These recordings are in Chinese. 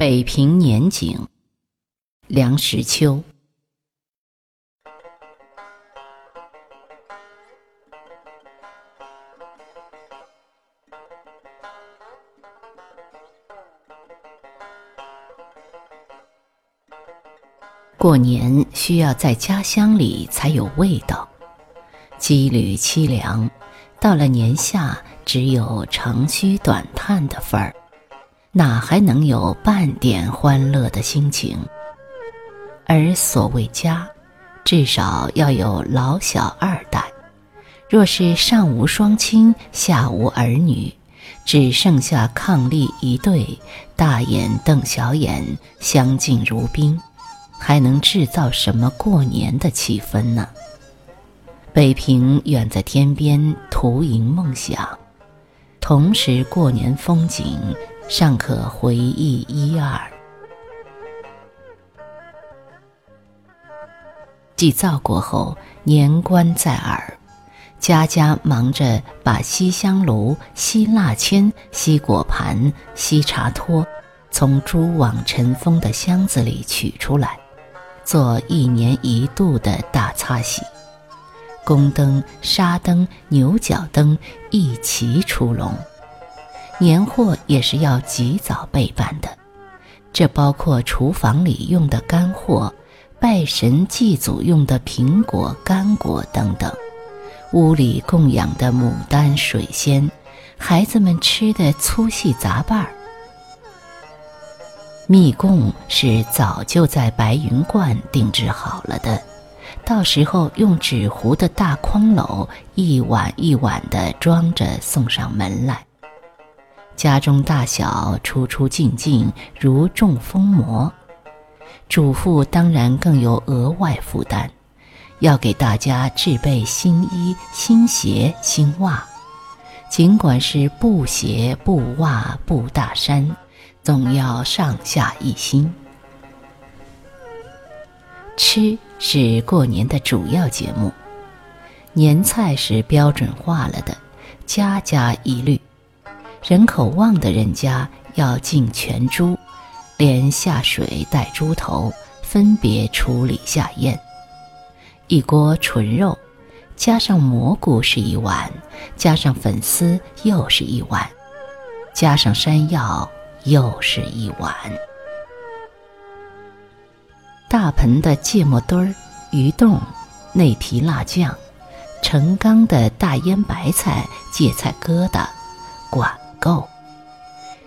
北平年景，梁实秋。过年需要在家乡里才有味道，羁旅凄凉，到了年下只有长吁短叹的份儿。哪还能有半点欢乐的心情？而所谓家，至少要有老小二代。若是上无双亲，下无儿女，只剩下伉俪一对，大眼瞪小眼，相敬如宾，还能制造什么过年的气氛呢？北平远在天边，徒营梦想，同时过年风景。尚可回忆一二。祭灶过后，年关在耳，家家忙着把西香炉、西蜡签、西果盘、西茶托从蛛网尘封的箱子里取出来，做一年一度的大擦洗。宫灯、纱灯、牛角灯一齐出笼。年货也是要及早备办的，这包括厨房里用的干货，拜神祭祖用的苹果、干果等等，屋里供养的牡丹、水仙，孩子们吃的粗细杂拌儿。蜜供是早就在白云观定制好了的，到时候用纸糊的大筐篓一碗一碗的装着送上门来。家中大小出出进进如中风魔，主妇当然更有额外负担，要给大家置备新衣、新鞋、新袜，尽管是布鞋、布袜、布大衫，总要上下一心。吃是过年的主要节目，年菜是标准化了的，家家一律。人口旺的人家要进全猪，连下水带猪头分别处理下咽。一锅纯肉，加上蘑菇是一碗，加上粉丝又是一碗，加上山药又是一碗。大盆的芥末墩儿、鱼冻、内皮辣酱，成缸的大腌白菜、芥菜疙瘩，管。够。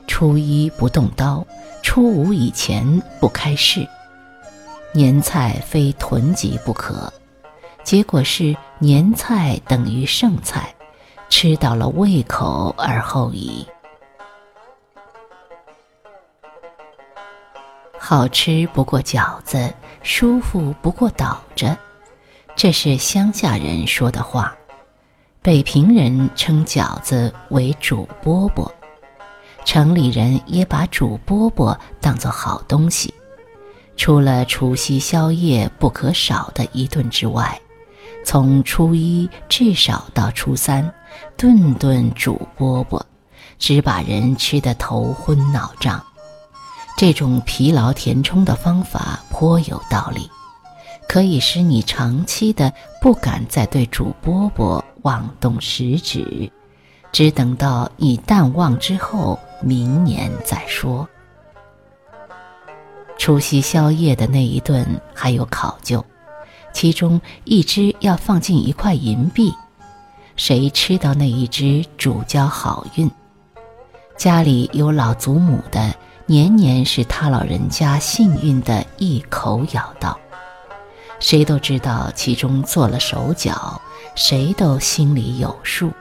初一不动刀，初五以前不开市。年菜非囤积不可，结果是年菜等于剩菜，吃到了胃口而后已。好吃不过饺子，舒服不过倒着，这是乡下人说的话。北平人称饺子为煮饽饽，城里人也把煮饽饽当作好东西。除了除夕宵夜不可少的一顿之外，从初一至少到初三，顿顿煮饽饽，只把人吃得头昏脑胀。这种疲劳填充的方法颇有道理，可以使你长期的不敢再对煮饽饽。妄动食指，只等到你淡忘之后，明年再说。除夕宵夜的那一顿还有考究，其中一只要放进一块银币，谁吃到那一只，主交好运。家里有老祖母的，年年是他老人家幸运的一口咬到。谁都知道其中做了手脚，谁都心里有数。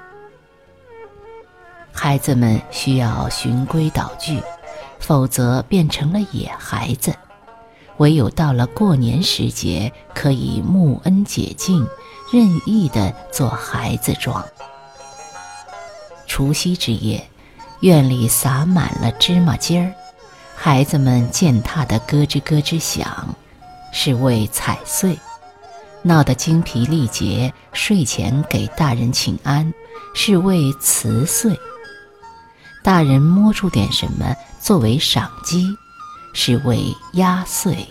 孩子们需要循规蹈矩，否则变成了野孩子。唯有到了过年时节，可以沐恩解禁，任意的做孩子装。除夕之夜，院里撒满了芝麻尖儿，孩子们践踏的咯吱咯吱响。是为踩碎，闹得精疲力竭。睡前给大人请安，是为辞岁。大人摸出点什么作为赏鸡，是为压岁。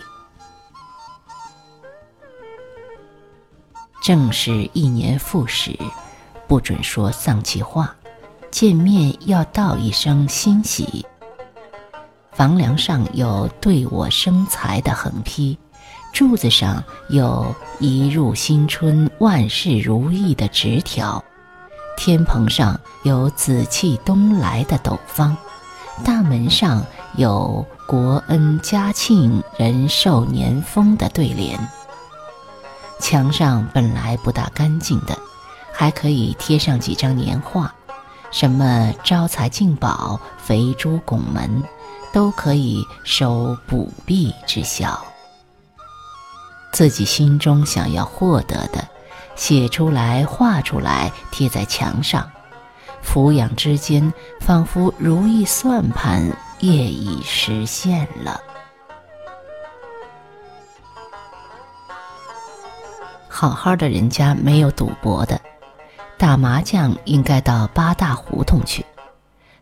正是一年复始，不准说丧气话，见面要道一声欣喜。房梁上有“对我生财”的横批，柱子上有一入新春，万事如意的纸条，天棚上有紫气东来的斗方，大门上有国恩家庆，人寿年丰的对联。墙上本来不大干净的，还可以贴上几张年画，什么招财进宝、肥猪拱门。都可以收补币之效。自己心中想要获得的，写出来、画出来，贴在墙上，俯仰之间，仿佛如意算盘业已实现了。好好的人家没有赌博的，打麻将应该到八大胡同去。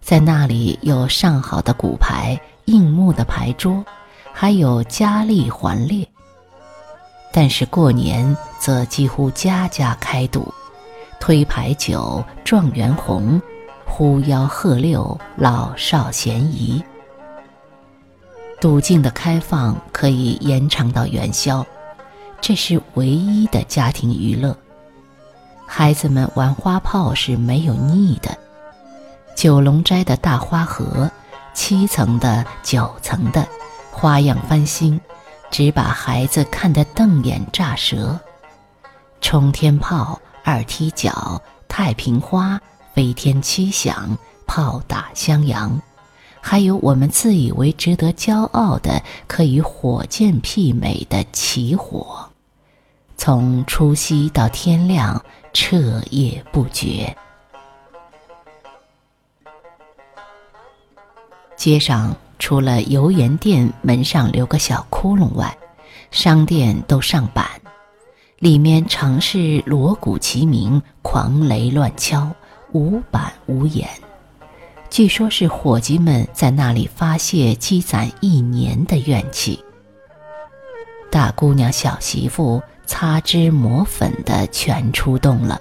在那里有上好的骨牌、硬木的牌桌，还有佳丽环列。但是过年则几乎家家开赌，推牌九、状元红、呼吆喝六，老少咸宜。赌镜的开放可以延长到元宵，这是唯一的家庭娱乐。孩子们玩花炮是没有腻的。九龙斋的大花盒，七层的、九层的，花样翻新，只把孩子看得瞪眼炸舌。冲天炮、二踢脚、太平花、飞天七响、炮打襄阳，还有我们自以为值得骄傲的，可以火箭媲美的起火，从除夕到天亮，彻夜不绝。街上除了油盐店门上留个小窟窿外，商店都上板，里面常是锣鼓齐鸣、狂雷乱敲，无板无眼。据说是伙计们在那里发泄积攒一年的怨气。大姑娘、小媳妇擦脂抹粉的全出动了。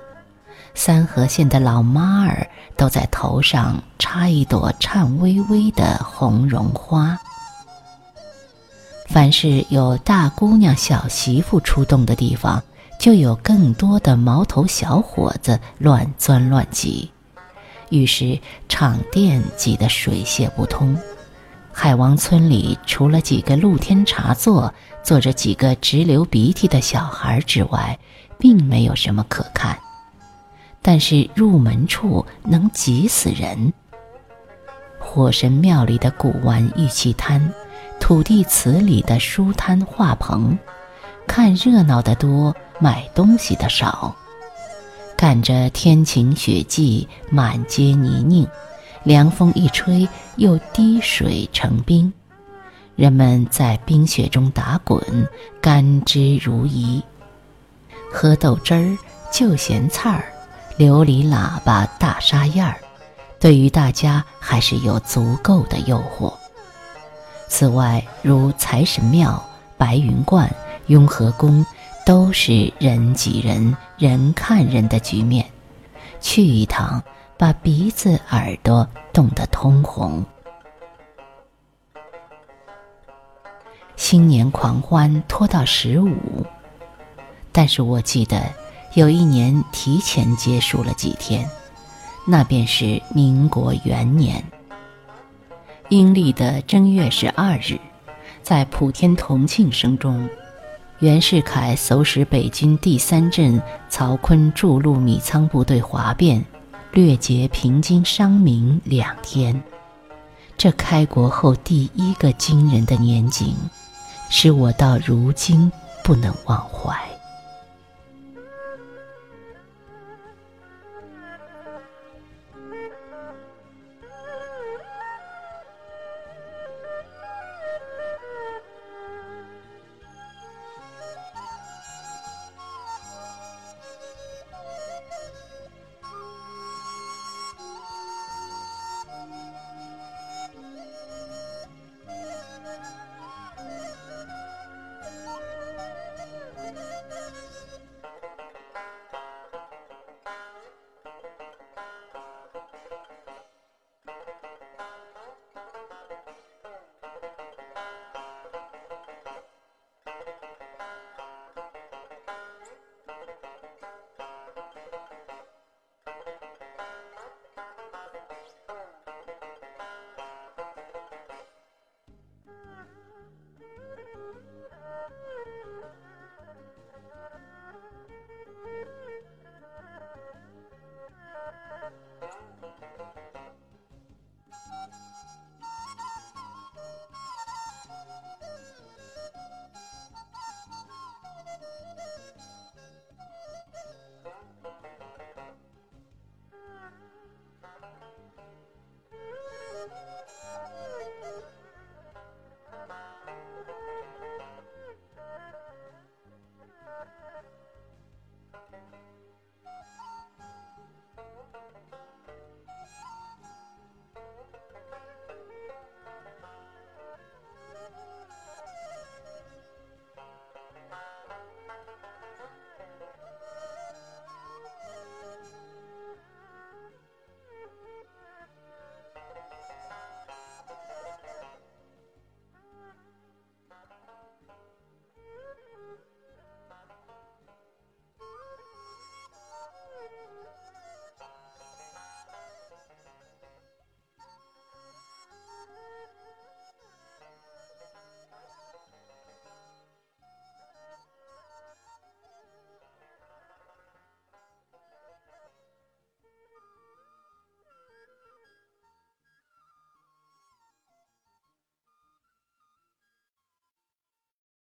三河县的老妈儿都在头上插一朵颤巍巍的红绒花。凡是有大姑娘、小媳妇出动的地方，就有更多的毛头小伙子乱钻乱挤，于是场店挤得水泄不通。海王村里除了几个露天茶座，坐着几个直流鼻涕的小孩之外，并没有什么可看。但是入门处能挤死人。火神庙里的古玩玉器摊，土地祠里的书摊画棚，看热闹的多，买东西的少。赶着天晴雪霁，满街泥泞，凉风一吹，又滴水成冰。人们在冰雪中打滚，甘之如饴。喝豆汁儿，就咸菜儿。琉璃喇叭、大沙燕儿，对于大家还是有足够的诱惑。此外，如财神庙、白云观、雍和宫，都是人挤人、人看人的局面。去一趟，把鼻子、耳朵冻得通红。新年狂欢拖到十五，但是我记得。有一年提前结束了几天，那便是民国元年，阴历的正月十二日，在普天同庆声中，袁世凯唆使北军第三镇曹锟驻陆米仓部队哗变，掠劫平津商民两天。这开国后第一个惊人的年景，使我到如今不能忘怀。